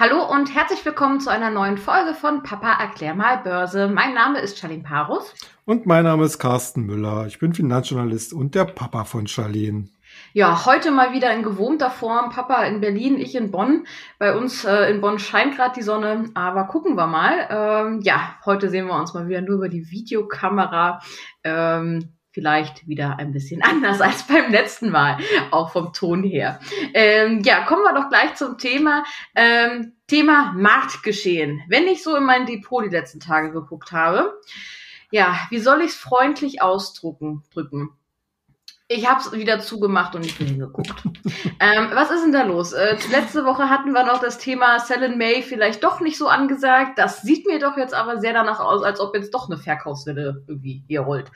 Hallo und herzlich willkommen zu einer neuen Folge von Papa erklär mal Börse. Mein Name ist Charlene Parus. Und mein Name ist Carsten Müller. Ich bin Finanzjournalist und der Papa von Charlene. Ja, heute mal wieder in gewohnter Form. Papa in Berlin, ich in Bonn. Bei uns äh, in Bonn scheint gerade die Sonne, aber gucken wir mal. Ähm, ja, heute sehen wir uns mal wieder nur über die Videokamera. Ähm, vielleicht wieder ein bisschen anders als beim letzten Mal, auch vom Ton her. Ähm, ja, kommen wir doch gleich zum Thema. Ähm, Thema Marktgeschehen. Wenn ich so in mein Depot die letzten Tage geguckt habe, ja, wie soll ich es freundlich ausdrucken, drücken? Ich habe es wieder zugemacht und nicht mehr hingeguckt. ähm, was ist denn da los? Äh, letzte Woche hatten wir noch das Thema Sell in May vielleicht doch nicht so angesagt. Das sieht mir doch jetzt aber sehr danach aus, als ob jetzt doch eine Verkaufswelle irgendwie hier rollt.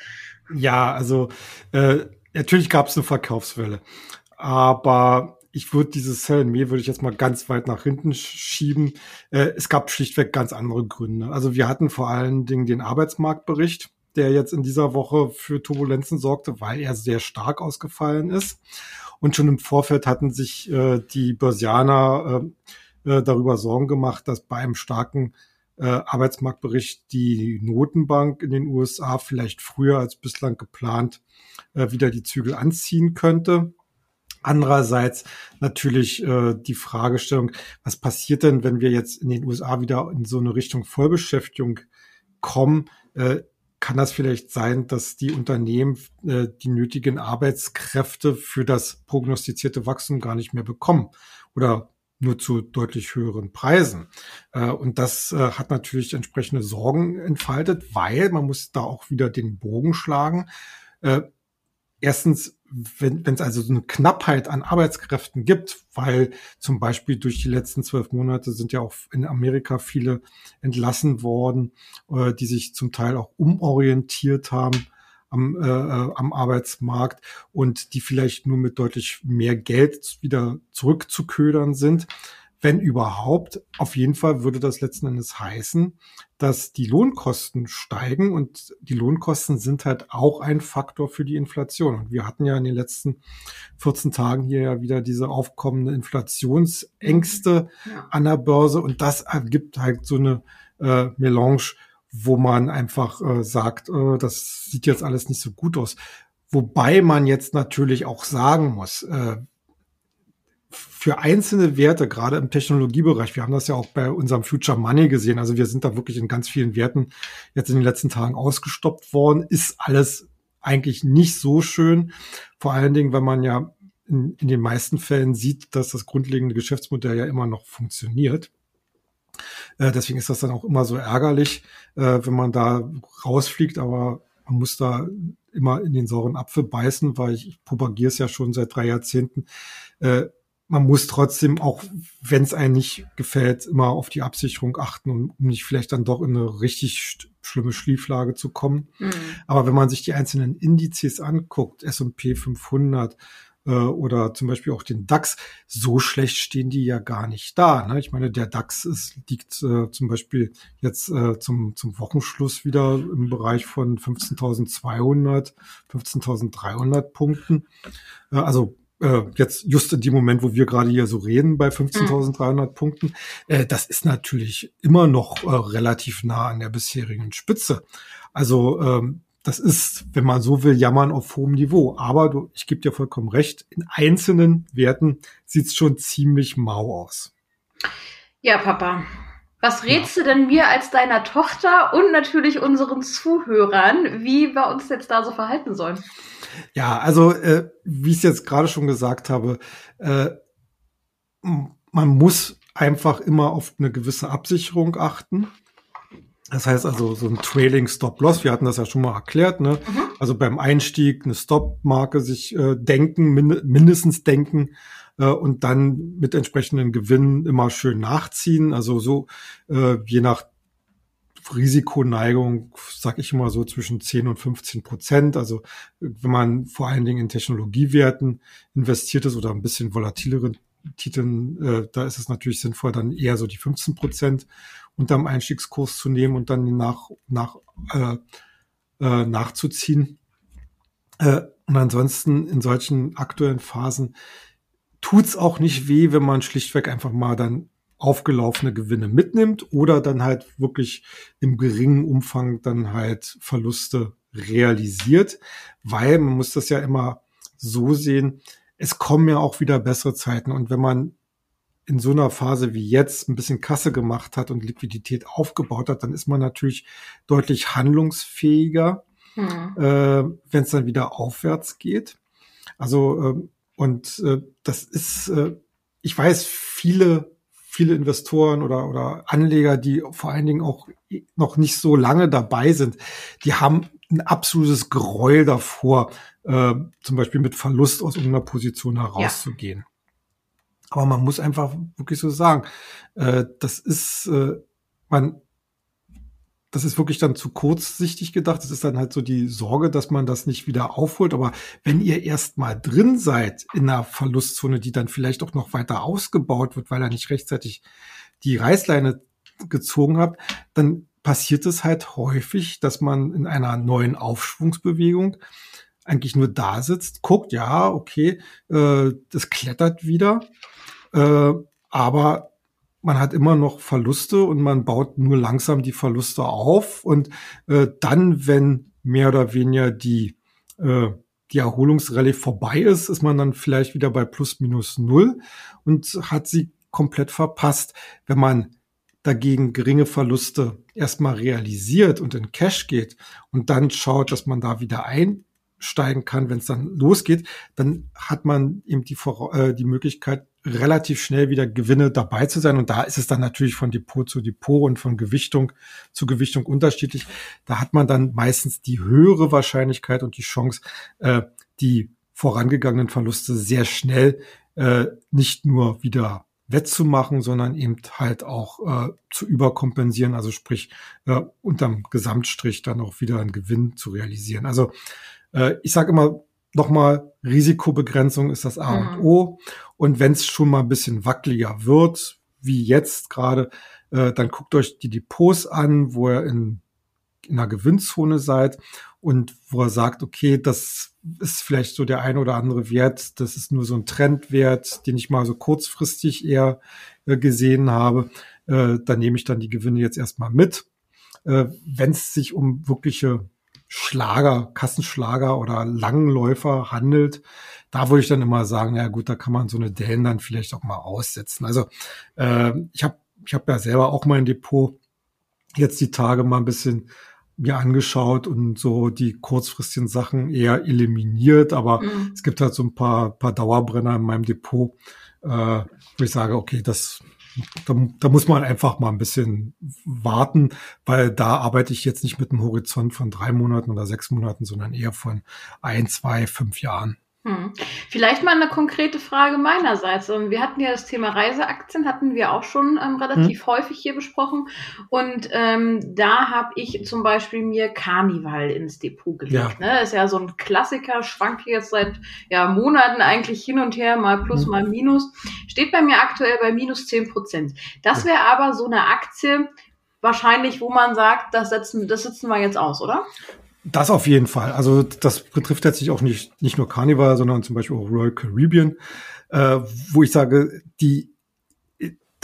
Ja, also äh, natürlich gab es eine Verkaufswelle, aber ich würde dieses Sell in May würde ich jetzt mal ganz weit nach hinten schieben. Äh, es gab schlichtweg ganz andere Gründe. Also wir hatten vor allen Dingen den Arbeitsmarktbericht, der jetzt in dieser Woche für Turbulenzen sorgte, weil er sehr stark ausgefallen ist. Und schon im Vorfeld hatten sich äh, die Börsianer äh, äh, darüber Sorgen gemacht, dass bei einem starken äh, Arbeitsmarktbericht die Notenbank in den USA vielleicht früher als bislang geplant äh, wieder die Zügel anziehen könnte. Andererseits natürlich äh, die Fragestellung, was passiert denn, wenn wir jetzt in den USA wieder in so eine Richtung Vollbeschäftigung kommen? Äh, kann das vielleicht sein, dass die Unternehmen äh, die nötigen Arbeitskräfte für das prognostizierte Wachstum gar nicht mehr bekommen? Oder nur zu deutlich höheren Preisen. Äh, und das äh, hat natürlich entsprechende Sorgen entfaltet, weil man muss da auch wieder den Bogen schlagen. Äh, erstens, wenn es also so eine Knappheit an Arbeitskräften gibt, weil zum Beispiel durch die letzten zwölf Monate sind ja auch in Amerika viele entlassen worden, die sich zum Teil auch umorientiert haben am, äh, äh, am Arbeitsmarkt und die vielleicht nur mit deutlich mehr Geld wieder zurückzuködern sind. Wenn überhaupt, auf jeden Fall würde das letzten Endes heißen, dass die Lohnkosten steigen und die Lohnkosten sind halt auch ein Faktor für die Inflation. Und wir hatten ja in den letzten 14 Tagen hier ja wieder diese aufkommende Inflationsängste ja. an der Börse und das ergibt halt so eine äh, Melange wo man einfach äh, sagt, äh, das sieht jetzt alles nicht so gut aus. Wobei man jetzt natürlich auch sagen muss, äh, für einzelne Werte, gerade im Technologiebereich, wir haben das ja auch bei unserem Future Money gesehen, also wir sind da wirklich in ganz vielen Werten jetzt in den letzten Tagen ausgestoppt worden, ist alles eigentlich nicht so schön. Vor allen Dingen, wenn man ja in, in den meisten Fällen sieht, dass das grundlegende Geschäftsmodell ja immer noch funktioniert. Äh, deswegen ist das dann auch immer so ärgerlich, äh, wenn man da rausfliegt, aber man muss da immer in den sauren Apfel beißen, weil ich, ich propagiere es ja schon seit drei Jahrzehnten. Äh, man muss trotzdem, auch wenn es einem nicht gefällt, immer auf die Absicherung achten, um, um nicht vielleicht dann doch in eine richtig schlimme Schlieflage zu kommen. Mhm. Aber wenn man sich die einzelnen Indizes anguckt, S&P 500, äh, oder zum Beispiel auch den DAX, so schlecht stehen die ja gar nicht da. Ne? Ich meine, der DAX ist, liegt äh, zum Beispiel jetzt äh, zum, zum Wochenschluss wieder im Bereich von 15.200, 15.300 Punkten. Äh, also äh, jetzt just in dem Moment, wo wir gerade hier so reden, bei 15.300 mhm. Punkten, äh, das ist natürlich immer noch äh, relativ nah an der bisherigen Spitze. Also ähm, das ist, wenn man so will, Jammern auf hohem Niveau. Aber du, ich gebe dir vollkommen recht, in einzelnen Werten sieht's schon ziemlich mau aus. Ja, Papa. Was rätst du denn mir als deiner Tochter und natürlich unseren Zuhörern, wie wir uns jetzt da so verhalten sollen? Ja, also äh, wie ich es jetzt gerade schon gesagt habe, äh, man muss einfach immer auf eine gewisse Absicherung achten. Das heißt also so ein Trailing Stop Loss, wir hatten das ja schon mal erklärt, ne? Mhm. Also beim Einstieg eine Stop-Marke sich äh, denken, min mindestens denken äh, und dann mit entsprechenden Gewinnen immer schön nachziehen. Also so äh, je nach Risikoneigung, sag ich immer so zwischen 10 und 15 Prozent. Also wenn man vor allen Dingen in Technologiewerten investiert ist oder ein bisschen volatileren Titeln, äh, da ist es natürlich sinnvoll, dann eher so die 15 Prozent unterm Einstiegskurs zu nehmen und dann nach, nach, äh, äh, nachzuziehen. Äh, und ansonsten in solchen aktuellen Phasen tut's auch nicht weh, wenn man schlichtweg einfach mal dann aufgelaufene Gewinne mitnimmt oder dann halt wirklich im geringen Umfang dann halt Verluste realisiert, weil man muss das ja immer so sehen, es kommen ja auch wieder bessere Zeiten und wenn man in so einer Phase wie jetzt ein bisschen Kasse gemacht hat und Liquidität aufgebaut hat, dann ist man natürlich deutlich handlungsfähiger, hm. äh, wenn es dann wieder aufwärts geht. Also äh, und äh, das ist, äh, ich weiß, viele viele Investoren oder, oder Anleger, die vor allen Dingen auch noch nicht so lange dabei sind, die haben ein absolutes Gräuel davor, äh, zum Beispiel mit Verlust aus irgendeiner Position herauszugehen. Ja. Aber man muss einfach wirklich so sagen, äh, das ist, äh, man, das ist wirklich dann zu kurzsichtig gedacht. Das ist dann halt so die Sorge, dass man das nicht wieder aufholt. Aber wenn ihr erst mal drin seid in einer Verlustzone, die dann vielleicht auch noch weiter ausgebaut wird, weil er nicht rechtzeitig die Reißleine gezogen habt, dann passiert es halt häufig, dass man in einer neuen Aufschwungsbewegung eigentlich nur da sitzt, guckt, ja, okay, äh, das klettert wieder äh, aber man hat immer noch Verluste und man baut nur langsam die Verluste auf. Und äh, dann, wenn mehr oder weniger die, äh, die Erholungsrallye vorbei ist, ist man dann vielleicht wieder bei plus minus null und hat sie komplett verpasst. Wenn man dagegen geringe Verluste erstmal realisiert und in Cash geht und dann schaut, dass man da wieder einsteigen kann, wenn es dann losgeht, dann hat man eben die, äh, die Möglichkeit, relativ schnell wieder Gewinne dabei zu sein. Und da ist es dann natürlich von Depot zu Depot und von Gewichtung zu Gewichtung unterschiedlich. Da hat man dann meistens die höhere Wahrscheinlichkeit und die Chance, äh, die vorangegangenen Verluste sehr schnell äh, nicht nur wieder wettzumachen, sondern eben halt auch äh, zu überkompensieren, also sprich äh, unterm Gesamtstrich dann auch wieder einen Gewinn zu realisieren. Also äh, ich sage immer, nochmal, Risikobegrenzung ist das A mhm. und O. Und wenn es schon mal ein bisschen wackeliger wird, wie jetzt gerade, äh, dann guckt euch die Depots an, wo ihr in, in einer Gewinnzone seid und wo er sagt, okay, das ist vielleicht so der ein oder andere Wert, das ist nur so ein Trendwert, den ich mal so kurzfristig eher äh, gesehen habe. Äh, da nehme ich dann die Gewinne jetzt erstmal mit. Äh, wenn es sich um wirkliche Schlager, Kassenschlager oder Langläufer handelt, da würde ich dann immer sagen, ja gut, da kann man so eine Dellen dann vielleicht auch mal aussetzen. Also äh, ich habe ich hab ja selber auch mein Depot jetzt die Tage mal ein bisschen mir angeschaut und so die kurzfristigen Sachen eher eliminiert, aber mhm. es gibt halt so ein paar, paar Dauerbrenner in meinem Depot, äh, wo ich sage, okay, das da, da muss man einfach mal ein bisschen warten, weil da arbeite ich jetzt nicht mit einem Horizont von drei Monaten oder sechs Monaten, sondern eher von ein, zwei, fünf Jahren. Hm. Vielleicht mal eine konkrete Frage meinerseits. Ähm, wir hatten ja das Thema Reiseaktien, hatten wir auch schon ähm, relativ hm. häufig hier besprochen. Und ähm, da habe ich zum Beispiel mir Carnival ins Depot gelegt. Ja. Ne? Ist ja so ein Klassiker, schwankt jetzt seit ja, Monaten eigentlich hin und her, mal plus, hm. mal minus. Steht bei mir aktuell bei minus zehn Prozent. Das wäre aber so eine Aktie, wahrscheinlich, wo man sagt, das setzen, das sitzen wir jetzt aus, oder? Das auf jeden Fall. Also das betrifft letztlich auch nicht, nicht nur Carnival, sondern zum Beispiel auch Royal Caribbean, äh, wo ich sage, die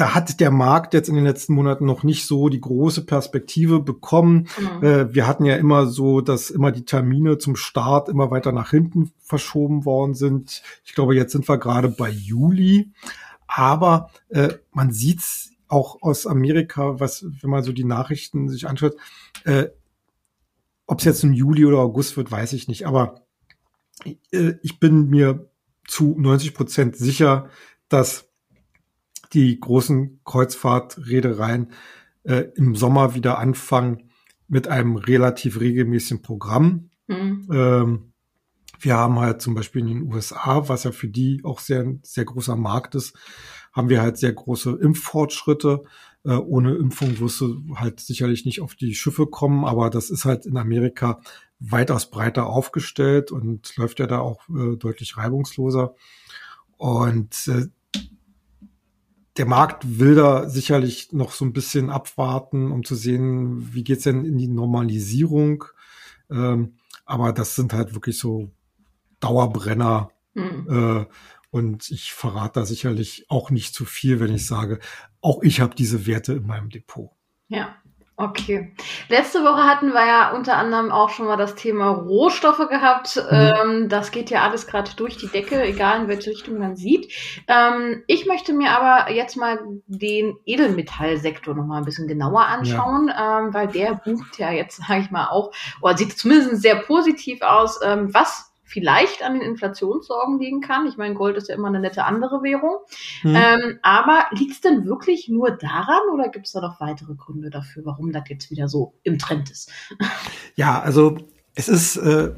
da hat der Markt jetzt in den letzten Monaten noch nicht so die große Perspektive bekommen. Mhm. Äh, wir hatten ja immer so, dass immer die Termine zum Start immer weiter nach hinten verschoben worden sind. Ich glaube, jetzt sind wir gerade bei Juli. Aber äh, man sieht's auch aus Amerika, was, wenn man so die Nachrichten sich anschaut, äh, ob es jetzt im Juli oder August wird, weiß ich nicht. Aber äh, ich bin mir zu 90 Prozent sicher, dass die großen Kreuzfahrtreedereien äh, im Sommer wieder anfangen mit einem relativ regelmäßigen Programm. Mhm. Ähm, wir haben halt zum Beispiel in den USA, was ja für die auch sehr, sehr großer Markt ist, haben wir halt sehr große Impffortschritte. Äh, ohne Impfung wirst du halt sicherlich nicht auf die Schiffe kommen, aber das ist halt in Amerika weitaus breiter aufgestellt und läuft ja da auch äh, deutlich reibungsloser. Und äh, der Markt will da sicherlich noch so ein bisschen abwarten, um zu sehen, wie geht's denn in die Normalisierung. Ähm, aber das sind halt wirklich so Dauerbrenner. Mhm. Äh, Und ich verrate da sicherlich auch nicht zu viel, wenn ich sage, auch ich habe diese Werte in meinem Depot. Ja, Okay. Letzte Woche hatten wir ja unter anderem auch schon mal das Thema Rohstoffe gehabt. Mhm. Ähm, das geht ja alles gerade durch die Decke, egal in welche Richtung man sieht. Ähm, ich möchte mir aber jetzt mal den Edelmetallsektor noch mal ein bisschen genauer anschauen, ja. ähm, weil der bucht ja jetzt, sage ich mal, auch, oder sieht zumindest sehr positiv aus. Was vielleicht an den Inflationssorgen liegen kann. Ich meine, Gold ist ja immer eine nette andere Währung. Mhm. Ähm, aber liegt es denn wirklich nur daran oder gibt es da noch weitere Gründe dafür, warum das jetzt wieder so im Trend ist? Ja, also es ist äh,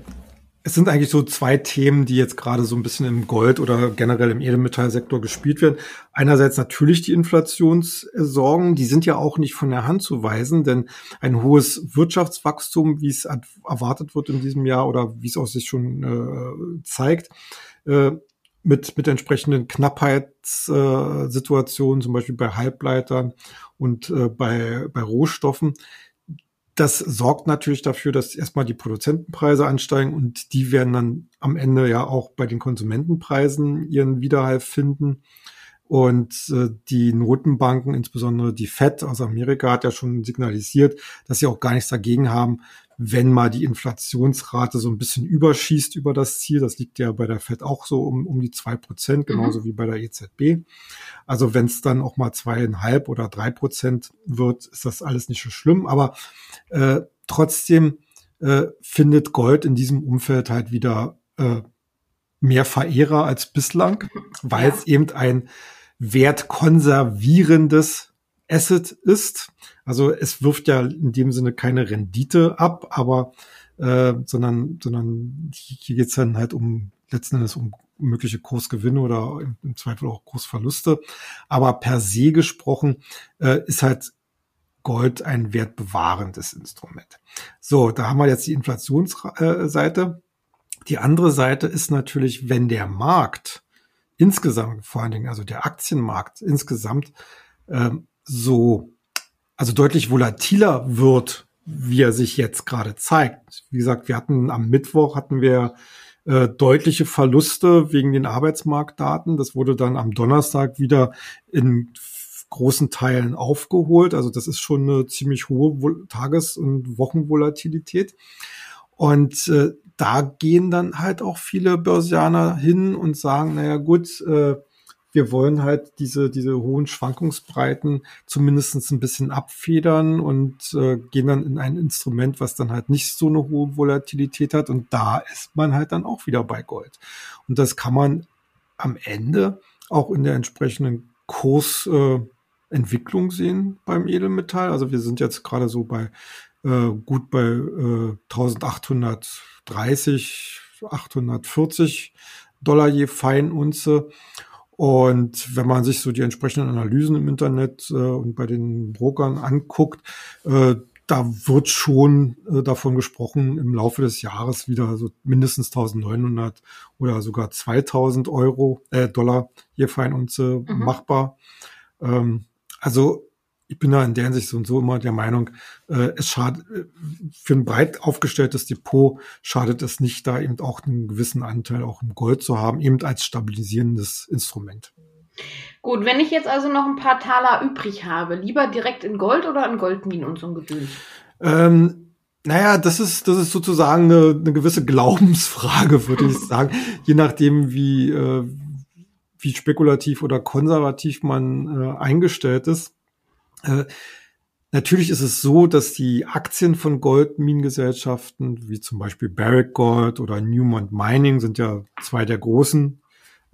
es sind eigentlich so zwei Themen, die jetzt gerade so ein bisschen im Gold oder generell im Edelmetallsektor gespielt werden. Einerseits natürlich die Inflationssorgen, die sind ja auch nicht von der Hand zu weisen, denn ein hohes Wirtschaftswachstum, wie es erwartet wird in diesem Jahr oder wie es auch sich schon äh, zeigt, äh, mit, mit entsprechenden Knappheitssituationen, zum Beispiel bei Halbleitern und äh, bei, bei Rohstoffen, das sorgt natürlich dafür, dass erstmal die Produzentenpreise ansteigen und die werden dann am Ende ja auch bei den Konsumentenpreisen ihren Widerhall finden. Und äh, die Notenbanken, insbesondere die Fed aus Amerika, hat ja schon signalisiert, dass sie auch gar nichts dagegen haben, wenn mal die Inflationsrate so ein bisschen überschießt über das Ziel, das liegt ja bei der FED auch so um, um die zwei Prozent, genauso mhm. wie bei der EZB. Also wenn es dann auch mal zweieinhalb oder drei Prozent wird, ist das alles nicht so schlimm. Aber äh, trotzdem äh, findet Gold in diesem Umfeld halt wieder äh, mehr Verehrer als bislang, weil es eben ein wertkonservierendes Asset ist. Also es wirft ja in dem Sinne keine Rendite ab, aber äh, sondern, sondern hier geht's dann halt um letzten Endes um mögliche Kursgewinne oder im, im Zweifel auch Kursverluste. Aber per se gesprochen äh, ist halt Gold ein wertbewahrendes Instrument. So, da haben wir jetzt die Inflationsseite. Die andere Seite ist natürlich, wenn der Markt insgesamt, vor allen Dingen also der Aktienmarkt insgesamt, ähm, so, also deutlich volatiler wird, wie er sich jetzt gerade zeigt. Wie gesagt, wir hatten am Mittwoch hatten wir äh, deutliche Verluste wegen den Arbeitsmarktdaten. Das wurde dann am Donnerstag wieder in großen Teilen aufgeholt. Also das ist schon eine ziemlich hohe Tages- und Wochenvolatilität. Und äh, da gehen dann halt auch viele Börsianer hin und sagen, naja gut, äh, wir wollen halt diese, diese hohen Schwankungsbreiten zumindestens ein bisschen abfedern und äh, gehen dann in ein Instrument, was dann halt nicht so eine hohe Volatilität hat. Und da ist man halt dann auch wieder bei Gold. Und das kann man am Ende auch in der entsprechenden Kursentwicklung äh, sehen beim Edelmetall. Also wir sind jetzt gerade so bei äh, gut bei äh, 1830, 840 Dollar je Feinunze. Und wenn man sich so die entsprechenden Analysen im Internet äh, und bei den Brokern anguckt, äh, da wird schon äh, davon gesprochen, im Laufe des Jahres wieder so mindestens 1900 oder sogar 2000 Euro, äh, Dollar je Feinunze mhm. machbar. Ähm, also ich bin da in der Hinsicht so und so immer der Meinung, äh, es schadet, äh, für ein breit aufgestelltes Depot schadet es nicht, da eben auch einen gewissen Anteil auch im Gold zu haben, eben als stabilisierendes Instrument. Gut, wenn ich jetzt also noch ein paar Taler übrig habe, lieber direkt in Gold oder in Goldminen und so ein Geduld? Ähm, naja, das ist, das ist sozusagen eine, eine gewisse Glaubensfrage, würde ich sagen. Je nachdem, wie, äh, wie spekulativ oder konservativ man äh, eingestellt ist. Äh, natürlich ist es so, dass die Aktien von Goldminengesellschaften, wie zum Beispiel Barrick Gold oder Newmont Mining, sind ja zwei der großen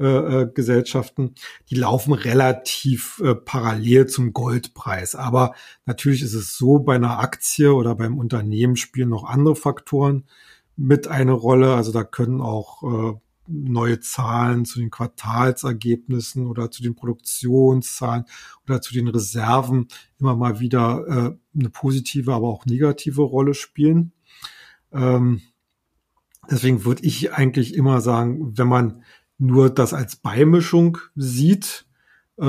äh, äh, Gesellschaften, die laufen relativ äh, parallel zum Goldpreis. Aber natürlich ist es so, bei einer Aktie oder beim Unternehmen spielen noch andere Faktoren mit eine Rolle. Also da können auch äh, neue Zahlen zu den Quartalsergebnissen oder zu den Produktionszahlen oder zu den Reserven immer mal wieder äh, eine positive, aber auch negative Rolle spielen. Ähm, deswegen würde ich eigentlich immer sagen, wenn man nur das als Beimischung sieht, äh,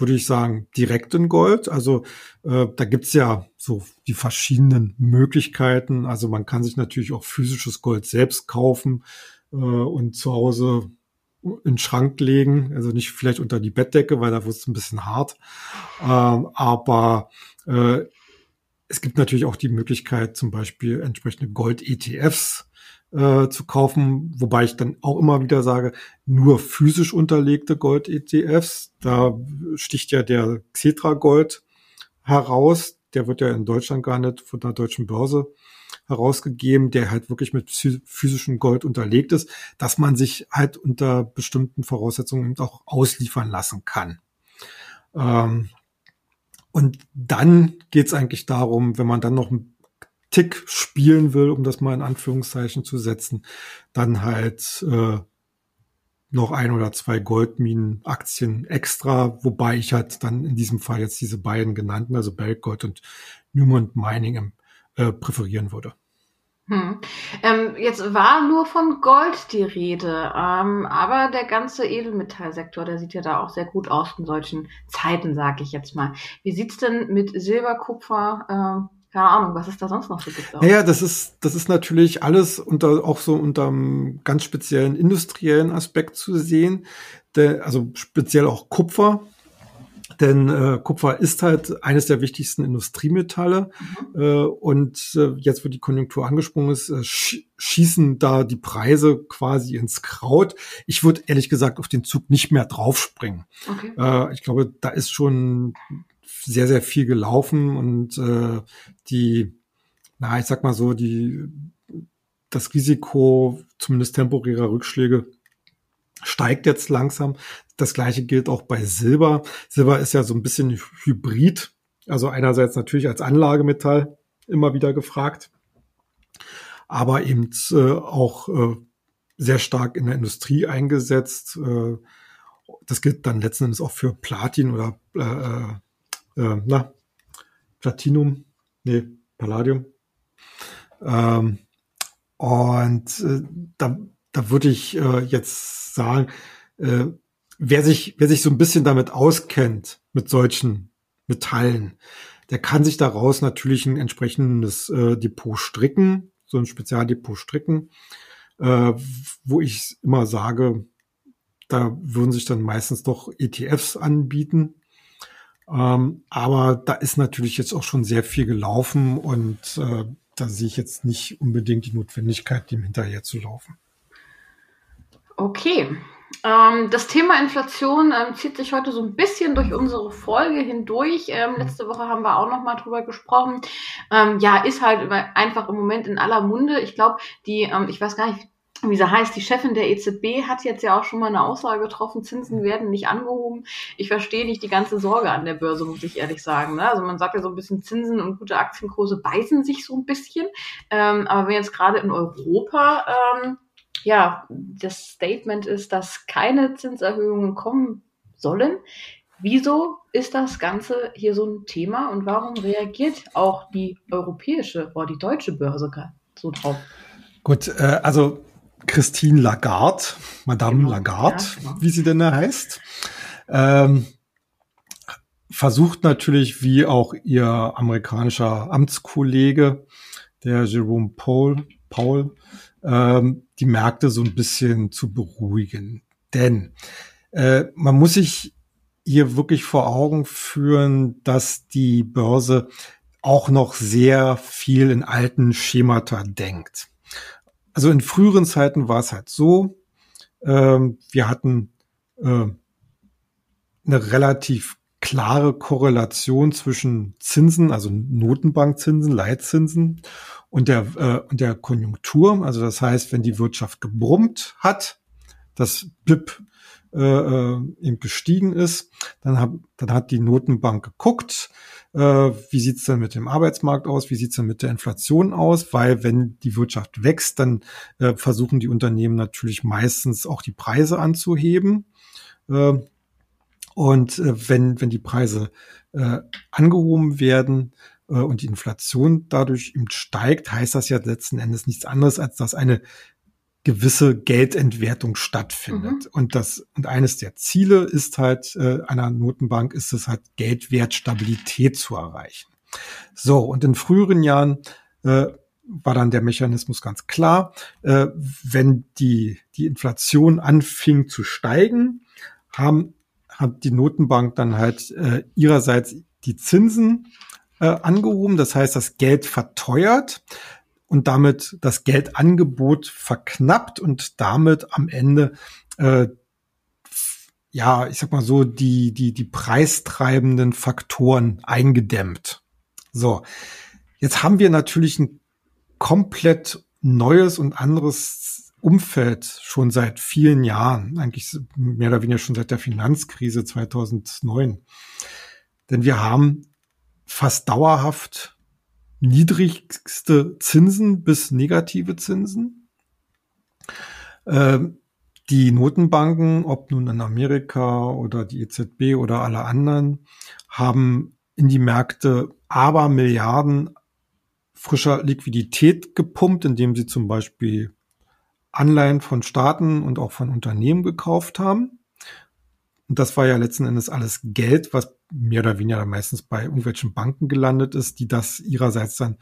würde ich sagen, direkt in Gold. Also äh, da gibt's ja so die verschiedenen Möglichkeiten. Also man kann sich natürlich auch physisches Gold selbst kaufen äh, und zu Hause in den Schrank legen, also nicht vielleicht unter die Bettdecke, weil da wird es ein bisschen hart. Ähm, aber äh, es gibt natürlich auch die Möglichkeit, zum Beispiel entsprechende Gold-ETFs äh, zu kaufen, wobei ich dann auch immer wieder sage, nur physisch unterlegte Gold-ETFs. Da sticht ja der Xetra Gold heraus. Der wird ja in Deutschland nicht von der deutschen Börse herausgegeben, der halt wirklich mit physischem Gold unterlegt ist, dass man sich halt unter bestimmten Voraussetzungen auch ausliefern lassen kann. Ähm, und dann geht es eigentlich darum, wenn man dann noch einen Tick spielen will, um das mal in Anführungszeichen zu setzen, dann halt äh, noch ein oder zwei Goldminenaktien extra, wobei ich halt dann in diesem Fall jetzt diese beiden genannten, also Barrick Gold und Newmont Mining, äh, präferieren würde. Hm. Ähm, jetzt war nur von Gold die Rede, ähm, aber der ganze Edelmetallsektor, der sieht ja da auch sehr gut aus in solchen Zeiten, sage ich jetzt mal. Wie sieht's denn mit Silber, Kupfer, äh, keine Ahnung, was es da sonst noch so gibt. Naja, das ist, das ist natürlich alles unter, auch so unter einem ganz speziellen industriellen Aspekt zu sehen. Der, also speziell auch Kupfer. Denn äh, Kupfer ist halt eines der wichtigsten Industriemetalle. Mhm. Äh, und äh, jetzt, wo die Konjunktur angesprungen ist, äh, sch schießen da die Preise quasi ins Kraut. Ich würde ehrlich gesagt auf den Zug nicht mehr draufspringen. Okay. Äh, ich glaube, da ist schon sehr, sehr viel gelaufen und äh, die, na, ich sag mal so, die, das Risiko zumindest temporärer Rückschläge steigt jetzt langsam. Das gleiche gilt auch bei Silber. Silber ist ja so ein bisschen hybrid. Also einerseits natürlich als Anlagemetall immer wieder gefragt, aber eben äh, auch äh, sehr stark in der Industrie eingesetzt. Äh, das gilt dann letzten Endes auch für Platin oder na, Platinum, nee, Palladium. Ähm, und da, da würde ich äh, jetzt sagen, äh, wer sich, wer sich so ein bisschen damit auskennt, mit solchen Metallen, der kann sich daraus natürlich ein entsprechendes äh, Depot stricken, so ein Spezialdepot stricken, äh, wo ich immer sage, da würden sich dann meistens doch ETFs anbieten, ähm, aber da ist natürlich jetzt auch schon sehr viel gelaufen und äh, da sehe ich jetzt nicht unbedingt die Notwendigkeit, dem hinterher zu laufen. Okay. Ähm, das Thema Inflation ähm, zieht sich heute so ein bisschen durch unsere Folge hindurch. Ähm, letzte Woche haben wir auch noch mal drüber gesprochen. Ähm, ja, ist halt einfach im Moment in aller Munde. Ich glaube, die, ähm, ich weiß gar nicht, wie sie heißt, die Chefin der EZB hat jetzt ja auch schon mal eine Aussage getroffen, Zinsen werden nicht angehoben. Ich verstehe nicht die ganze Sorge an der Börse, muss ich ehrlich sagen. Ne? Also man sagt ja so ein bisschen, Zinsen und gute Aktienkurse beißen sich so ein bisschen. Ähm, aber wenn jetzt gerade in Europa ja das Statement ist, dass keine Zinserhöhungen kommen sollen, wieso ist das Ganze hier so ein Thema und warum reagiert auch die europäische oder die deutsche Börse so drauf? Gut, äh, also Christine Lagarde, Madame genau, Lagarde, ja, genau. wie sie denn da heißt, ähm, versucht natürlich, wie auch ihr amerikanischer Amtskollege, der Jerome Paul, Paul ähm, die Märkte so ein bisschen zu beruhigen. Denn äh, man muss sich hier wirklich vor Augen führen, dass die Börse auch noch sehr viel in alten Schemata denkt also in früheren Zeiten war es halt so, ähm, wir hatten äh, eine relativ klare Korrelation zwischen Zinsen, also Notenbankzinsen, Leitzinsen und der, äh, und der Konjunktur. Also das heißt, wenn die Wirtschaft gebrummt hat, das BIP äh, äh eben gestiegen ist, dann, hab, dann hat die Notenbank geguckt, äh, wie sieht's denn mit dem Arbeitsmarkt aus? Wie sieht's denn mit der Inflation aus? Weil wenn die Wirtschaft wächst, dann äh, versuchen die Unternehmen natürlich meistens auch die Preise anzuheben. Äh, und äh, wenn, wenn die Preise äh, angehoben werden, und die Inflation dadurch eben steigt, heißt das ja letzten Endes nichts anderes, als dass eine gewisse Geldentwertung stattfindet. Mhm. Und das, und eines der Ziele ist halt, äh, einer Notenbank ist es halt, Geldwertstabilität zu erreichen. So, und in früheren Jahren äh, war dann der Mechanismus ganz klar. Äh, wenn die, die Inflation anfing zu steigen, haben, hat die Notenbank dann halt äh, ihrerseits die Zinsen äh, angehoben. Das heißt, das Geld verteuert und damit das Geldangebot verknappt und damit am Ende äh, ja, ich sag mal so, die, die, die preistreibenden Faktoren eingedämmt. So. Jetzt haben wir natürlich ein komplett neues und anderes Umfeld schon seit vielen Jahren, eigentlich mehr oder weniger schon seit der Finanzkrise 2009. Denn wir haben fast dauerhaft niedrigste Zinsen bis negative Zinsen. Ähm, die Notenbanken, ob nun in Amerika oder die EZB oder alle anderen, haben in die Märkte aber Milliarden frischer Liquidität gepumpt, indem sie zum Beispiel Anleihen von Staaten und auch von Unternehmen gekauft haben. Und das war ja letzten Endes alles Geld, was mehr oder weniger meistens bei irgendwelchen Banken gelandet ist, die das ihrerseits dann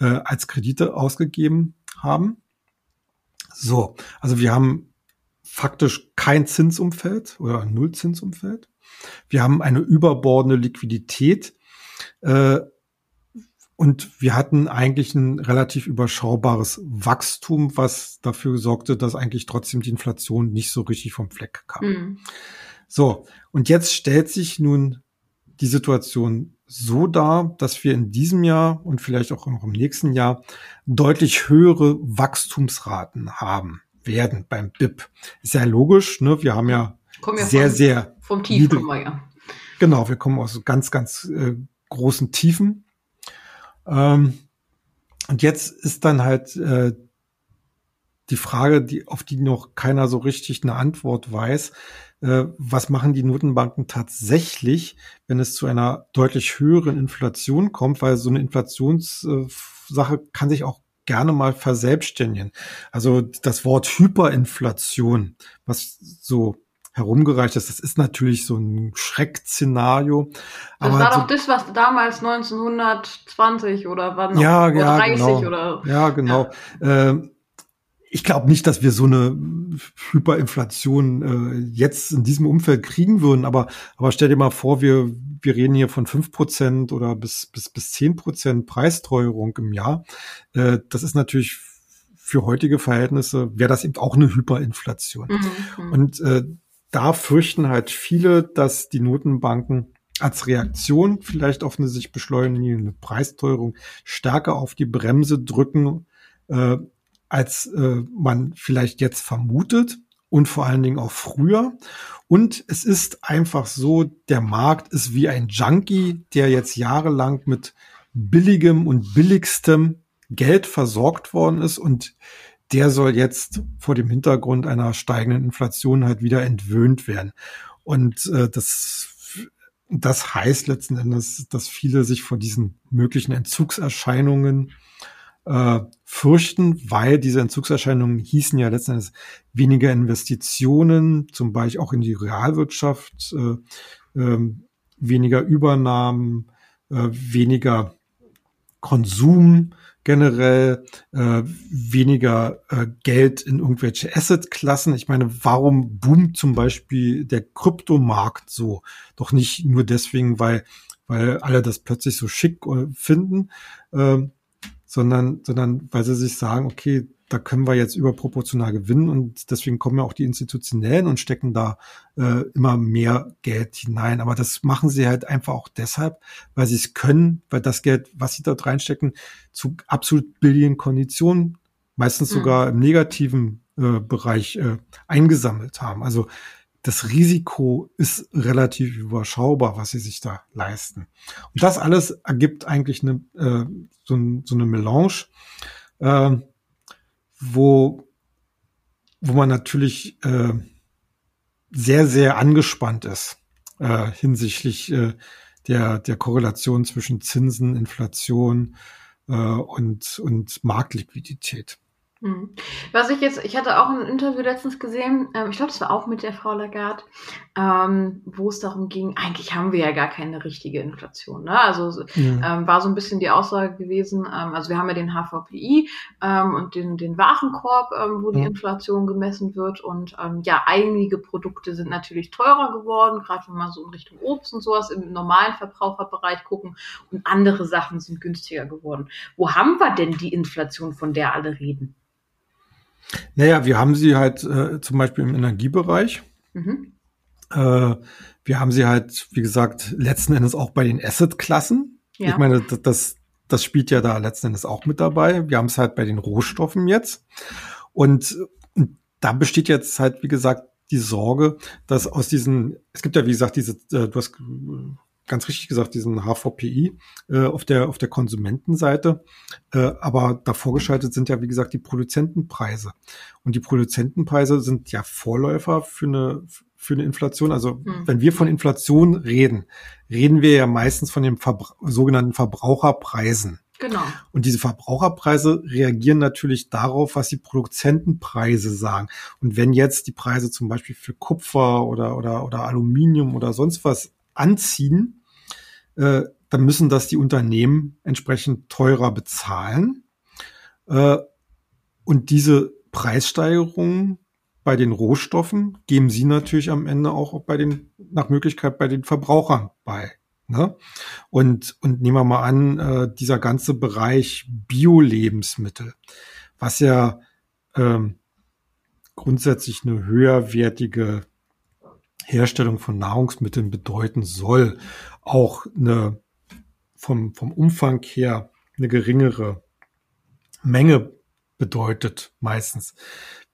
äh, als Kredite ausgegeben haben. So, also wir haben faktisch kein Zinsumfeld oder Nullzinsumfeld. Wir haben eine überbordende Liquidität äh, und wir hatten eigentlich ein relativ überschaubares Wachstum, was dafür sorgte, dass eigentlich trotzdem die Inflation nicht so richtig vom Fleck kam. Mhm. So, und jetzt stellt sich nun die Situation so dar, dass wir in diesem Jahr und vielleicht auch noch im nächsten Jahr deutlich höhere Wachstumsraten haben werden beim BIP. Ist ja logisch, ne? Wir haben ja, ja sehr, von, sehr vom Tief kommen wir ja. Genau, wir kommen aus ganz, ganz äh, großen Tiefen. Ähm, und jetzt ist dann halt äh, die Frage, die, auf die noch keiner so richtig eine Antwort weiß. Äh, was machen die Notenbanken tatsächlich, wenn es zu einer deutlich höheren Inflation kommt? Weil so eine Inflationssache kann sich auch gerne mal verselbstständigen. Also das Wort Hyperinflation, was so herumgereicht ist, das ist natürlich so ein Schreckszenario. Das war doch das, was damals 1920 oder wann ja, oder ja, 30 genau. oder ja genau. Ja. Ähm, ich glaube nicht, dass wir so eine Hyperinflation äh, jetzt in diesem Umfeld kriegen würden, aber, aber stell dir mal vor, wir, wir reden hier von fünf Prozent oder bis, bis, bis zehn Prozent Preisteuerung im Jahr. Äh, das ist natürlich für heutige Verhältnisse, wäre das eben auch eine Hyperinflation. Mhm. mhm. Und äh, da fürchten halt viele, dass die Notenbanken als Reaktion vielleicht auf eine sich beschleunigende Preisteuerung stärker auf die Bremse drücken, äh, als äh, man vielleicht jetzt vermutet und vor allen Dingen auch früher. Und es ist einfach so, der Markt ist wie ein Junkie, der jetzt jahrelang mit billigem und billigstem Geld versorgt worden ist und der soll jetzt vor dem Hintergrund einer steigenden Inflation halt wieder entwöhnt werden. Und äh, das das heißt letzten Endes, dass viele sich vor diesen möglichen Entzugserscheinungen äh, fürchten, weil diese Entzugserscheinungen hießen ja letzten Endes weniger Investitionen, zum Beispiel auch in die Realwirtschaft, äh, äh, weniger Übernahmen, äh, weniger Konsum generell, äh, weniger äh, Geld in irgendwelche Assetklassen. Ich meine, warum boomt zum Beispiel der Kryptomarkt so? Doch nicht nur deswegen, weil weil alle das plötzlich so schick finden, äh, sondern, sondern weil sie sich sagen, okay, da können wir jetzt überproportional gewinnen und deswegen kommen ja auch die Institutionellen und stecken da äh, immer mehr Geld hinein. Aber das machen sie halt einfach auch deshalb, weil sie es können, weil das Geld, was sie dort reinstecken, zu absolut billigen Konditionen, meistens mhm. sogar im negativen äh, Bereich äh, eingesammelt haben. Also das Risiko ist relativ überschaubar, was sie sich da leisten. Und das alles ergibt eigentlich eine, äh, so, so eine Melange, äh, wo, wo man natürlich äh, sehr, sehr angespannt ist äh, hinsichtlich äh, der, der Korrelation zwischen Zinsen, Inflation äh, und, und Marktliquidität. Hm. Was ich jetzt, ich hatte auch ein Interview letztens gesehen, ähm, ich glaube, das war auch mit der Frau Lagarde, ähm, wo es darum ging, eigentlich haben wir ja gar keine richtige Inflation. Ne? Also ja. ähm, war so ein bisschen die Aussage gewesen, ähm, also wir haben ja den HVPI ähm, und den, den Warenkorb, ähm, wo die ja. Inflation gemessen wird. Und ja, einige Produkte sind natürlich teurer geworden, gerade wenn wir so in Richtung Obst und sowas im normalen Verbraucherbereich gucken. Und andere Sachen sind günstiger geworden. Wo haben wir denn die Inflation, von der alle reden? Naja, wir haben sie halt äh, zum Beispiel im Energiebereich. Mhm. Äh, wir haben sie halt, wie gesagt, letzten Endes auch bei den Asset-Klassen. Ja. Ich meine, das, das spielt ja da letzten Endes auch mit dabei. Wir haben es halt bei den Rohstoffen jetzt. Und da besteht jetzt halt, wie gesagt, die Sorge, dass aus diesen, es gibt ja, wie gesagt, diese, äh, du hast ganz richtig gesagt, diesen HVPI äh, auf der auf der Konsumentenseite. Äh, aber davor geschaltet sind ja, wie gesagt, die Produzentenpreise. Und die Produzentenpreise sind ja Vorläufer für eine für eine Inflation. Also hm. wenn wir von Inflation reden, reden wir ja meistens von den Verbra sogenannten Verbraucherpreisen. Genau. Und diese Verbraucherpreise reagieren natürlich darauf, was die Produzentenpreise sagen. Und wenn jetzt die Preise zum Beispiel für Kupfer oder, oder, oder Aluminium oder sonst was anziehen, äh, dann müssen das die Unternehmen entsprechend teurer bezahlen. Äh, und diese Preissteigerungen bei den Rohstoffen geben sie natürlich am Ende auch bei den, nach Möglichkeit bei den Verbrauchern bei. Ne? Und, und nehmen wir mal an, äh, dieser ganze Bereich Bio-Lebensmittel, was ja ähm, grundsätzlich eine höherwertige Herstellung von Nahrungsmitteln bedeuten soll, auch eine vom, vom Umfang her eine geringere Menge bedeutet meistens.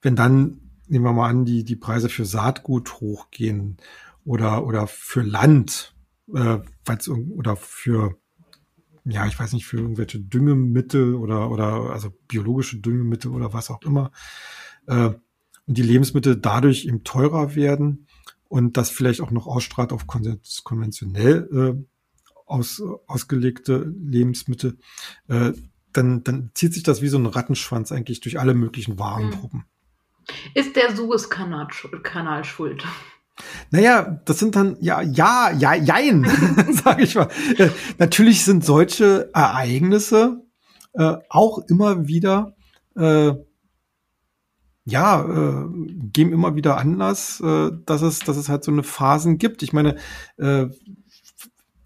Wenn dann, nehmen wir mal an, die, die Preise für Saatgut hochgehen oder, oder für Land, äh, oder für, ja, ich weiß nicht, für irgendwelche Düngemittel oder, oder also biologische Düngemittel oder was auch immer, äh, und die Lebensmittel dadurch eben teurer werden, und das vielleicht auch noch ausstrahlt auf konventionell äh, aus, ausgelegte Lebensmittel, äh, dann, dann zieht sich das wie so ein Rattenschwanz eigentlich durch alle möglichen Warengruppen. Hm. Ist der Suezkanal Kanal schuld? Naja, das sind dann, ja, ja, ja, jein, sage ich mal. Äh, natürlich sind solche Ereignisse äh, auch immer wieder äh, ja, äh, geben immer wieder Anlass, äh, dass es, dass es halt so eine Phasen gibt. Ich meine, äh,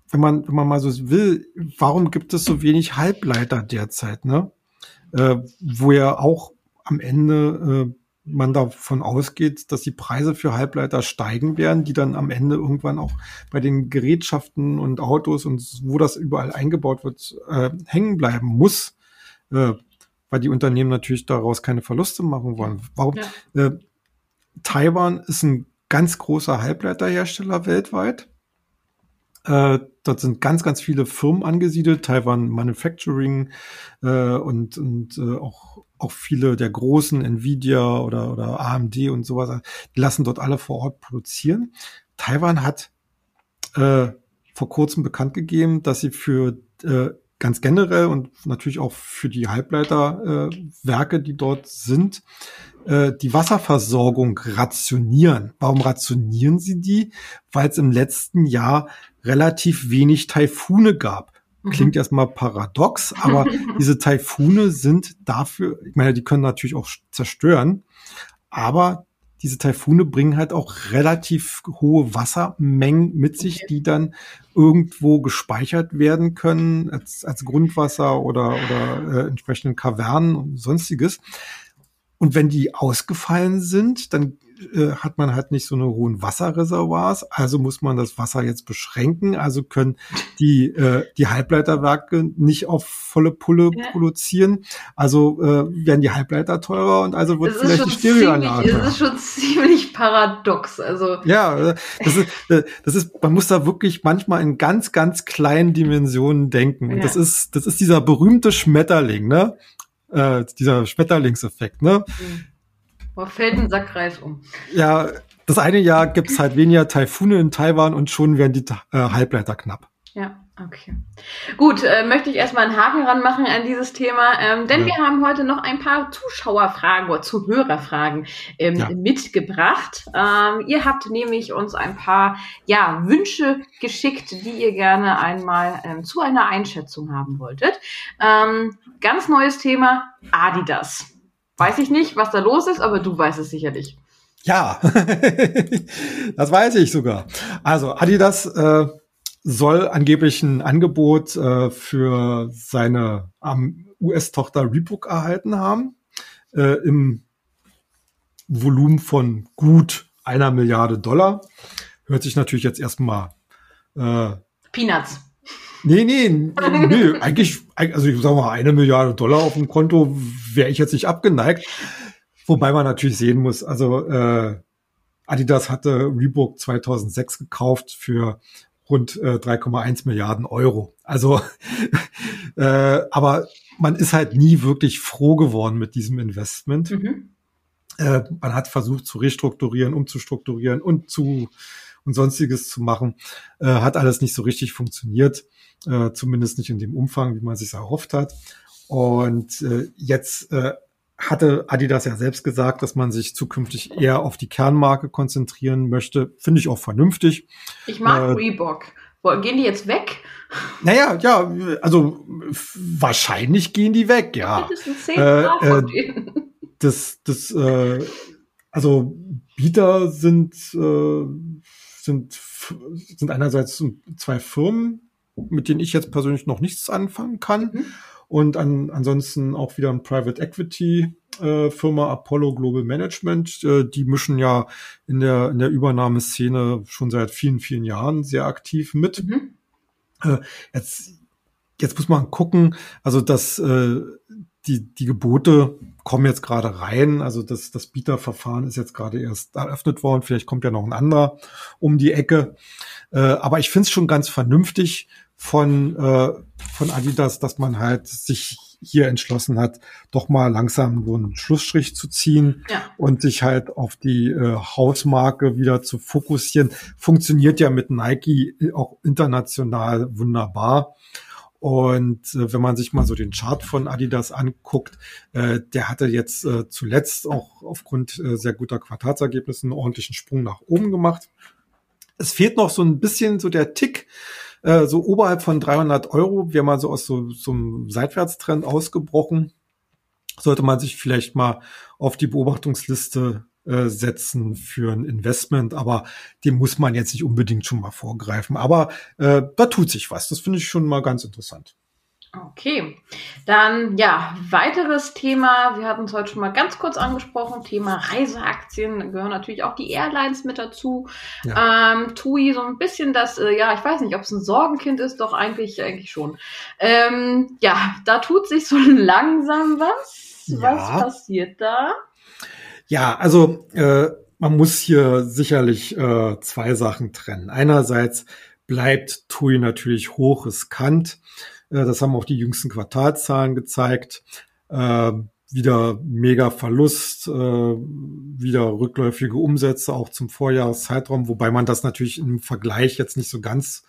wenn man, wenn man mal so will, warum gibt es so wenig Halbleiter derzeit, ne? Äh, wo ja auch am Ende äh, man davon ausgeht, dass die Preise für Halbleiter steigen werden, die dann am Ende irgendwann auch bei den Gerätschaften und Autos und wo das überall eingebaut wird, äh, hängen bleiben muss. Äh, weil die Unternehmen natürlich daraus keine Verluste machen wollen. Warum? Ja. Äh, Taiwan ist ein ganz großer Halbleiterhersteller weltweit. Äh, dort sind ganz, ganz viele Firmen angesiedelt, Taiwan Manufacturing äh, und, und äh, auch, auch viele der großen Nvidia oder, oder AMD und sowas, die lassen dort alle vor Ort produzieren. Taiwan hat äh, vor kurzem bekannt gegeben, dass sie für äh, ganz generell und natürlich auch für die Halbleiterwerke, äh, die dort sind, äh, die Wasserversorgung rationieren. Warum rationieren sie die? Weil es im letzten Jahr relativ wenig Taifune gab. Mhm. Klingt erstmal paradox, aber diese Taifune sind dafür, ich meine, die können natürlich auch zerstören, aber diese Taifune bringen halt auch relativ hohe Wassermengen mit sich, die dann irgendwo gespeichert werden können als, als Grundwasser oder, oder äh, entsprechenden Kavernen und sonstiges. Und wenn die ausgefallen sind, dann äh, hat man halt nicht so eine hohen Wasserreservoirs, also muss man das Wasser jetzt beschränken, also können die, äh, die Halbleiterwerke nicht auf volle Pulle ja. produzieren, also äh, werden die Halbleiter teurer und also wird vielleicht die Stereoanlage. Das ist schon ziemlich paradox, also. Ja, äh, das ist, äh, das ist, man muss da wirklich manchmal in ganz, ganz kleinen Dimensionen denken und ja. das ist, das ist dieser berühmte Schmetterling, ne? Äh, dieser Schmetterlingseffekt, ne? Mhm. Boah, fällt ein Sack Reis um. Ja, das eine Jahr gibt's halt weniger Taifune in Taiwan und schon werden die äh, Halbleiter knapp. Ja. Okay. Gut, äh, möchte ich erstmal einen Haken ranmachen an dieses Thema, ähm, denn ja. wir haben heute noch ein paar Zuschauerfragen oder Zuhörerfragen ähm, ja. mitgebracht. Ähm, ihr habt nämlich uns ein paar ja, Wünsche geschickt, die ihr gerne einmal ähm, zu einer Einschätzung haben wolltet. Ähm, ganz neues Thema, Adidas. Weiß ich nicht, was da los ist, aber du weißt es sicherlich. Ja, das weiß ich sogar. Also Adidas äh, soll angeblich ein Angebot äh, für seine ähm, US-Tochter Reebok erhalten haben äh, im Volumen von gut einer Milliarde Dollar. Hört sich natürlich jetzt erstmal äh, Peanuts. Nee, nee, nee, eigentlich, also ich sag mal, eine Milliarde Dollar auf dem Konto wäre ich jetzt nicht abgeneigt. Wobei man natürlich sehen muss, also äh, Adidas hatte Reebok 2006 gekauft für rund äh, 3,1 Milliarden Euro. Also, äh, aber man ist halt nie wirklich froh geworden mit diesem Investment. Mhm. Äh, man hat versucht zu restrukturieren, umzustrukturieren und zu und sonstiges zu machen, äh, hat alles nicht so richtig funktioniert, äh, zumindest nicht in dem Umfang, wie man sich erhofft hat. Und äh, jetzt äh, hatte Adidas ja selbst gesagt, dass man sich zukünftig eher auf die Kernmarke konzentrieren möchte. Finde ich auch vernünftig. Ich mag äh, Reebok. Gehen die jetzt weg? Naja, ja, also wahrscheinlich gehen die weg, ja. Äh, äh, das, das, äh, also Bieter sind, äh, sind, sind einerseits zwei Firmen, mit denen ich jetzt persönlich noch nichts anfangen kann. Mhm und an, ansonsten auch wieder ein Private Equity äh, Firma Apollo Global Management. Äh, die mischen ja in der, in der Übernahmeszene schon seit vielen, vielen Jahren sehr aktiv mit. Mhm. Äh, jetzt, jetzt muss man gucken, also dass äh, die, die Gebote kommen jetzt gerade rein. Also das, das Bieterverfahren ist jetzt gerade erst eröffnet worden. Vielleicht kommt ja noch ein anderer um die Ecke. Äh, aber ich finde es schon ganz vernünftig, von, äh, von Adidas, dass man halt sich hier entschlossen hat, doch mal langsam so einen Schlussstrich zu ziehen ja. und sich halt auf die äh, Hausmarke wieder zu fokussieren. Funktioniert ja mit Nike auch international wunderbar. Und äh, wenn man sich mal so den Chart von Adidas anguckt, äh, der hatte jetzt äh, zuletzt auch aufgrund äh, sehr guter Quartalsergebnisse einen ordentlichen Sprung nach oben gemacht. Es fehlt noch so ein bisschen so der Tick, äh, so oberhalb von 300 Euro, wäre mal so aus so, so einem Seitwärtstrend ausgebrochen, sollte man sich vielleicht mal auf die Beobachtungsliste äh, setzen für ein Investment, aber dem muss man jetzt nicht unbedingt schon mal vorgreifen. Aber äh, da tut sich was. Das finde ich schon mal ganz interessant. Okay, dann ja, weiteres Thema. Wir hatten es heute schon mal ganz kurz angesprochen. Thema Reiseaktien. Da gehören natürlich auch die Airlines mit dazu. Ja. Ähm, TUI so ein bisschen das, äh, ja, ich weiß nicht, ob es ein Sorgenkind ist, doch eigentlich, eigentlich schon. Ähm, ja, da tut sich so langsam was. Ja. Was passiert da? Ja, also äh, man muss hier sicherlich äh, zwei Sachen trennen. Einerseits bleibt TUI natürlich hoch riskant. Äh, das haben auch die jüngsten Quartalzahlen gezeigt. Äh, wieder mega Verlust, äh, wieder rückläufige Umsätze auch zum Vorjahreszeitraum, wobei man das natürlich im Vergleich jetzt nicht so ganz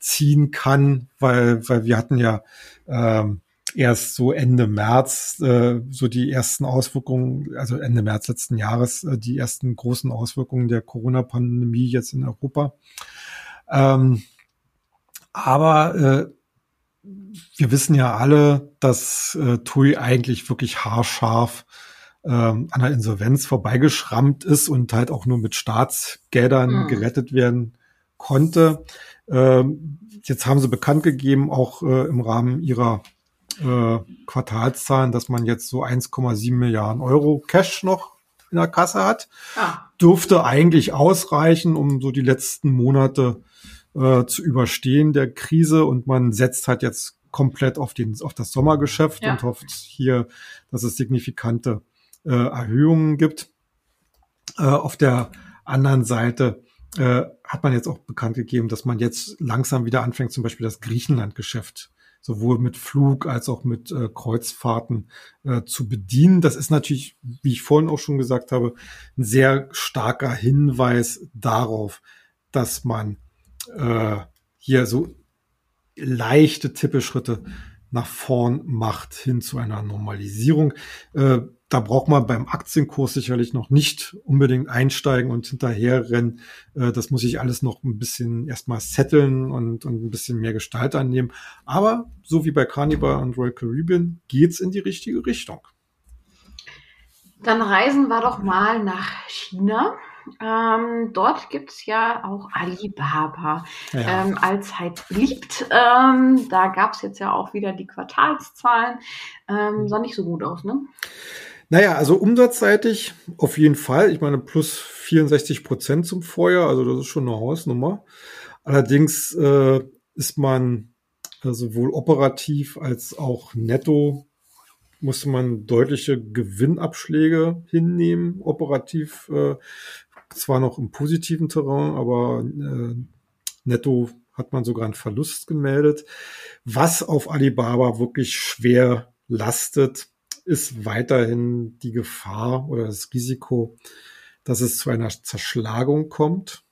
ziehen kann, weil, weil wir hatten ja ähm, erst so Ende März äh, so die ersten Auswirkungen, also Ende März letzten Jahres, die ersten großen Auswirkungen der Corona-Pandemie jetzt in Europa. Ähm, aber wir wissen ja alle, dass äh, TUI eigentlich wirklich haarscharf äh, an der Insolvenz vorbeigeschrammt ist und halt auch nur mit Staatsgeldern mhm. gerettet werden konnte. Ähm, jetzt haben sie bekannt gegeben, auch äh, im Rahmen ihrer äh, Quartalszahlen, dass man jetzt so 1,7 Milliarden Euro Cash noch in der Kasse hat. Ah. Dürfte eigentlich ausreichen, um so die letzten Monate äh, zu überstehen der Krise und man setzt halt jetzt komplett auf, den, auf das Sommergeschäft ja. und hofft hier, dass es signifikante äh, Erhöhungen gibt. Äh, auf der anderen Seite äh, hat man jetzt auch bekannt gegeben, dass man jetzt langsam wieder anfängt, zum Beispiel das Griechenland-Geschäft sowohl mit Flug als auch mit äh, Kreuzfahrten äh, zu bedienen. Das ist natürlich, wie ich vorhin auch schon gesagt habe, ein sehr starker Hinweis darauf, dass man äh, hier so leichte Tippelschritte nach vorn macht hin zu einer Normalisierung. Äh, da braucht man beim Aktienkurs sicherlich noch nicht unbedingt einsteigen und hinterherrennen. Äh, das muss ich alles noch ein bisschen erstmal setteln und, und ein bisschen mehr Gestalt annehmen. Aber so wie bei Carnival und Royal Caribbean geht's in die richtige Richtung. Dann reisen wir doch mal nach China. Ähm, dort es ja auch Alibaba ja. ähm, allzeit beliebt. Ähm, da es jetzt ja auch wieder die Quartalszahlen. Ähm, sah nicht so gut aus, ne? Naja, also umsatzseitig auf jeden Fall. Ich meine, plus 64 Prozent zum Vorjahr, also das ist schon eine Hausnummer. Allerdings äh, ist man äh, sowohl operativ als auch netto musste man deutliche Gewinnabschläge hinnehmen. Operativ äh, zwar noch im positiven Terrain, aber äh, netto hat man sogar einen Verlust gemeldet. Was auf Alibaba wirklich schwer lastet, ist weiterhin die Gefahr oder das Risiko, dass es zu einer Zerschlagung kommt.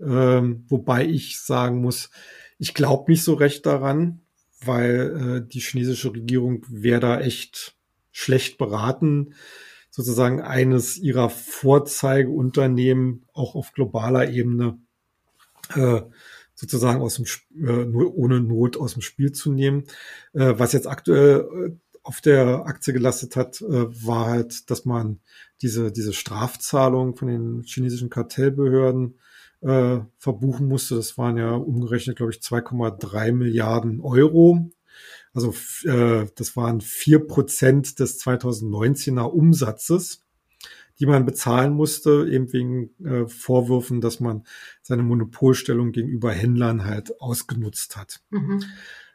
Ähm, wobei ich sagen muss, ich glaube nicht so recht daran, weil äh, die chinesische Regierung wäre da echt schlecht beraten, sozusagen eines ihrer Vorzeigeunternehmen auch auf globaler Ebene äh, sozusagen aus dem äh, nur ohne Not aus dem Spiel zu nehmen. Äh, was jetzt aktuell äh, auf der Aktie gelastet hat, äh, war halt, dass man diese, diese Strafzahlung von den chinesischen Kartellbehörden äh, verbuchen musste. Das waren ja umgerechnet, glaube ich, 2,3 Milliarden Euro. Also äh, das waren vier Prozent des 2019er Umsatzes, die man bezahlen musste, eben wegen äh, Vorwürfen, dass man seine Monopolstellung gegenüber Händlern halt ausgenutzt hat. Mhm.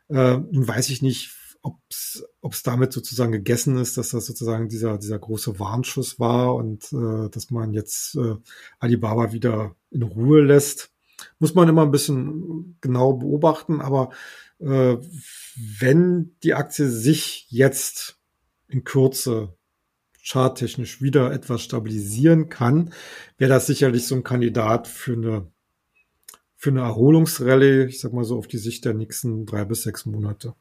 Äh, nun weiß ich nicht, ob es damit sozusagen gegessen ist, dass das sozusagen dieser, dieser große Warnschuss war und äh, dass man jetzt äh, Alibaba wieder in Ruhe lässt. Muss man immer ein bisschen genau beobachten, aber äh, wenn die Aktie sich jetzt in Kürze charttechnisch wieder etwas stabilisieren kann, wäre das sicherlich so ein Kandidat für eine für eine Erholungsrallye, ich sag mal so auf die Sicht der nächsten drei bis sechs Monate.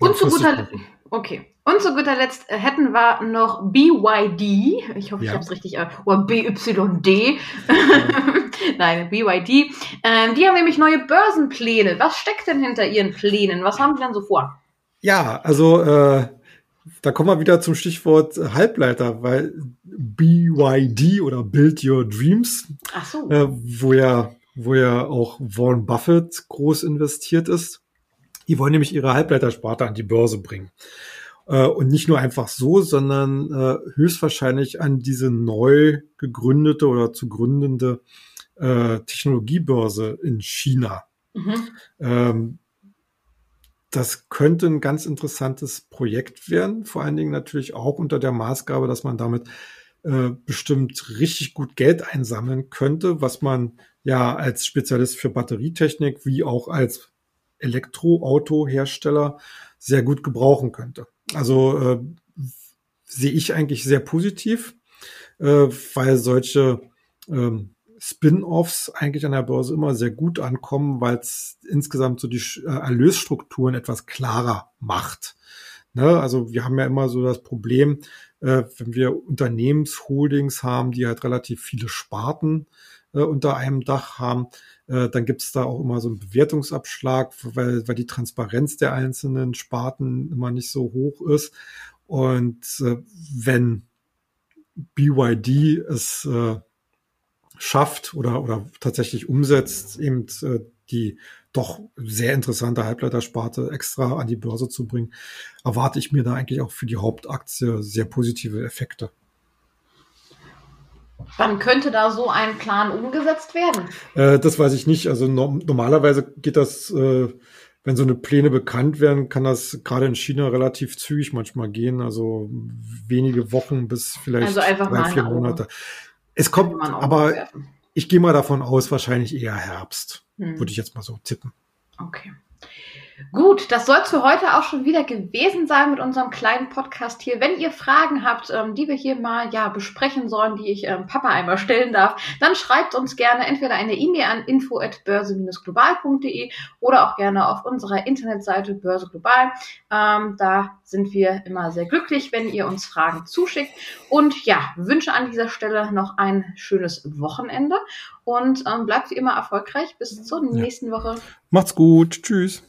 Und zu guter okay. Und zu guter Letzt äh, hätten wir noch BYD. Ich hoffe, ja. ich habe es richtig. Äh, oder BYD. Nein, BYD. Ähm, die haben nämlich neue Börsenpläne. Was steckt denn hinter ihren Plänen? Was haben die denn so vor? Ja, also äh, da kommen wir wieder zum Stichwort Halbleiter, weil BYD oder Build Your Dreams, Ach so. äh, wo ja wo ja auch Warren Buffett groß investiert ist. Die wollen nämlich ihre Halbleitersparte an die Börse bringen. Äh, und nicht nur einfach so, sondern äh, höchstwahrscheinlich an diese neu gegründete oder zu gründende äh, Technologiebörse in China. Mhm. Ähm, das könnte ein ganz interessantes Projekt werden, vor allen Dingen natürlich auch unter der Maßgabe, dass man damit äh, bestimmt richtig gut Geld einsammeln könnte, was man ja als Spezialist für Batterietechnik wie auch als Elektroautohersteller sehr gut gebrauchen könnte. Also äh, sehe ich eigentlich sehr positiv, äh, weil solche ähm, Spin-offs eigentlich an der Börse immer sehr gut ankommen, weil es insgesamt so die äh, Erlösstrukturen etwas klarer macht. Ne? Also wir haben ja immer so das Problem, äh, wenn wir Unternehmensholdings haben, die halt relativ viele Sparten äh, unter einem Dach haben, äh, dann gibt es da auch immer so einen Bewertungsabschlag, weil, weil die Transparenz der einzelnen Sparten immer nicht so hoch ist. Und äh, wenn BYD es äh, schafft oder, oder tatsächlich umsetzt, eben äh, die doch sehr interessante Halbleitersparte extra an die Börse zu bringen, erwarte ich mir da eigentlich auch für die Hauptaktie sehr positive Effekte. Wann könnte da so ein Plan umgesetzt werden? Äh, das weiß ich nicht. Also no normalerweise geht das, äh, wenn so eine Pläne bekannt werden, kann das gerade in China relativ zügig manchmal gehen. Also wenige Wochen bis vielleicht also drei, vier Monate. Es kommt, aber ich gehe mal davon aus, wahrscheinlich eher Herbst. Hm. Würde ich jetzt mal so tippen. Okay. Gut, das soll es für heute auch schon wieder gewesen sein mit unserem kleinen Podcast hier. Wenn ihr Fragen habt, ähm, die wir hier mal ja besprechen sollen, die ich ähm, Papa einmal stellen darf, dann schreibt uns gerne entweder eine E-Mail an info@börse-global.de oder auch gerne auf unserer Internetseite Börse Global. Ähm, da sind wir immer sehr glücklich, wenn ihr uns Fragen zuschickt. Und ja, wünsche an dieser Stelle noch ein schönes Wochenende und ähm, bleibt wie immer erfolgreich. Bis zur nächsten ja. Woche. Macht's gut. Tschüss.